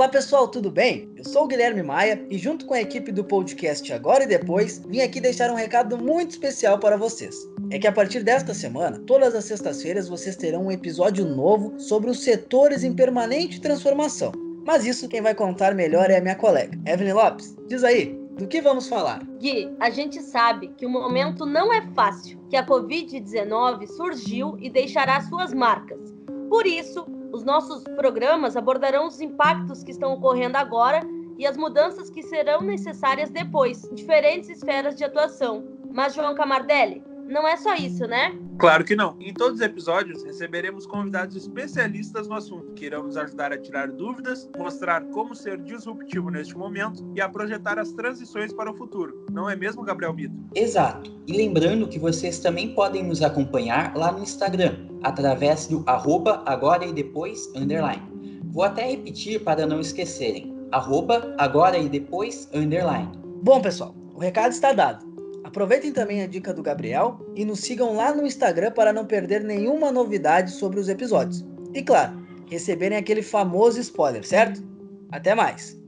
Olá pessoal, tudo bem? Eu sou o Guilherme Maia e junto com a equipe do podcast Agora e Depois, vim aqui deixar um recado muito especial para vocês. É que a partir desta semana, todas as sextas-feiras vocês terão um episódio novo sobre os setores em permanente transformação. Mas isso quem vai contar melhor é a minha colega, Evelyn Lopes. Diz aí, do que vamos falar? Gui, a gente sabe que o momento não é fácil, que a Covid-19 surgiu e deixará suas marcas. Por isso, os nossos programas abordarão os impactos que estão ocorrendo agora e as mudanças que serão necessárias depois, em diferentes esferas de atuação. Mas, João Camardelli, não é só isso, né? Claro que não. Em todos os episódios, receberemos convidados especialistas no assunto, que irão nos ajudar a tirar dúvidas, mostrar como ser disruptivo neste momento e a projetar as transições para o futuro. Não é mesmo, Gabriel Mito? Exato. E lembrando que vocês também podem nos acompanhar lá no Instagram, através do arroba agora e depois underline. Vou até repetir para não esquecerem. Arroba agora e depois underline. Bom, pessoal, o recado está dado. Aproveitem também a dica do Gabriel e nos sigam lá no Instagram para não perder nenhuma novidade sobre os episódios. E claro, receberem aquele famoso spoiler, certo? Até mais!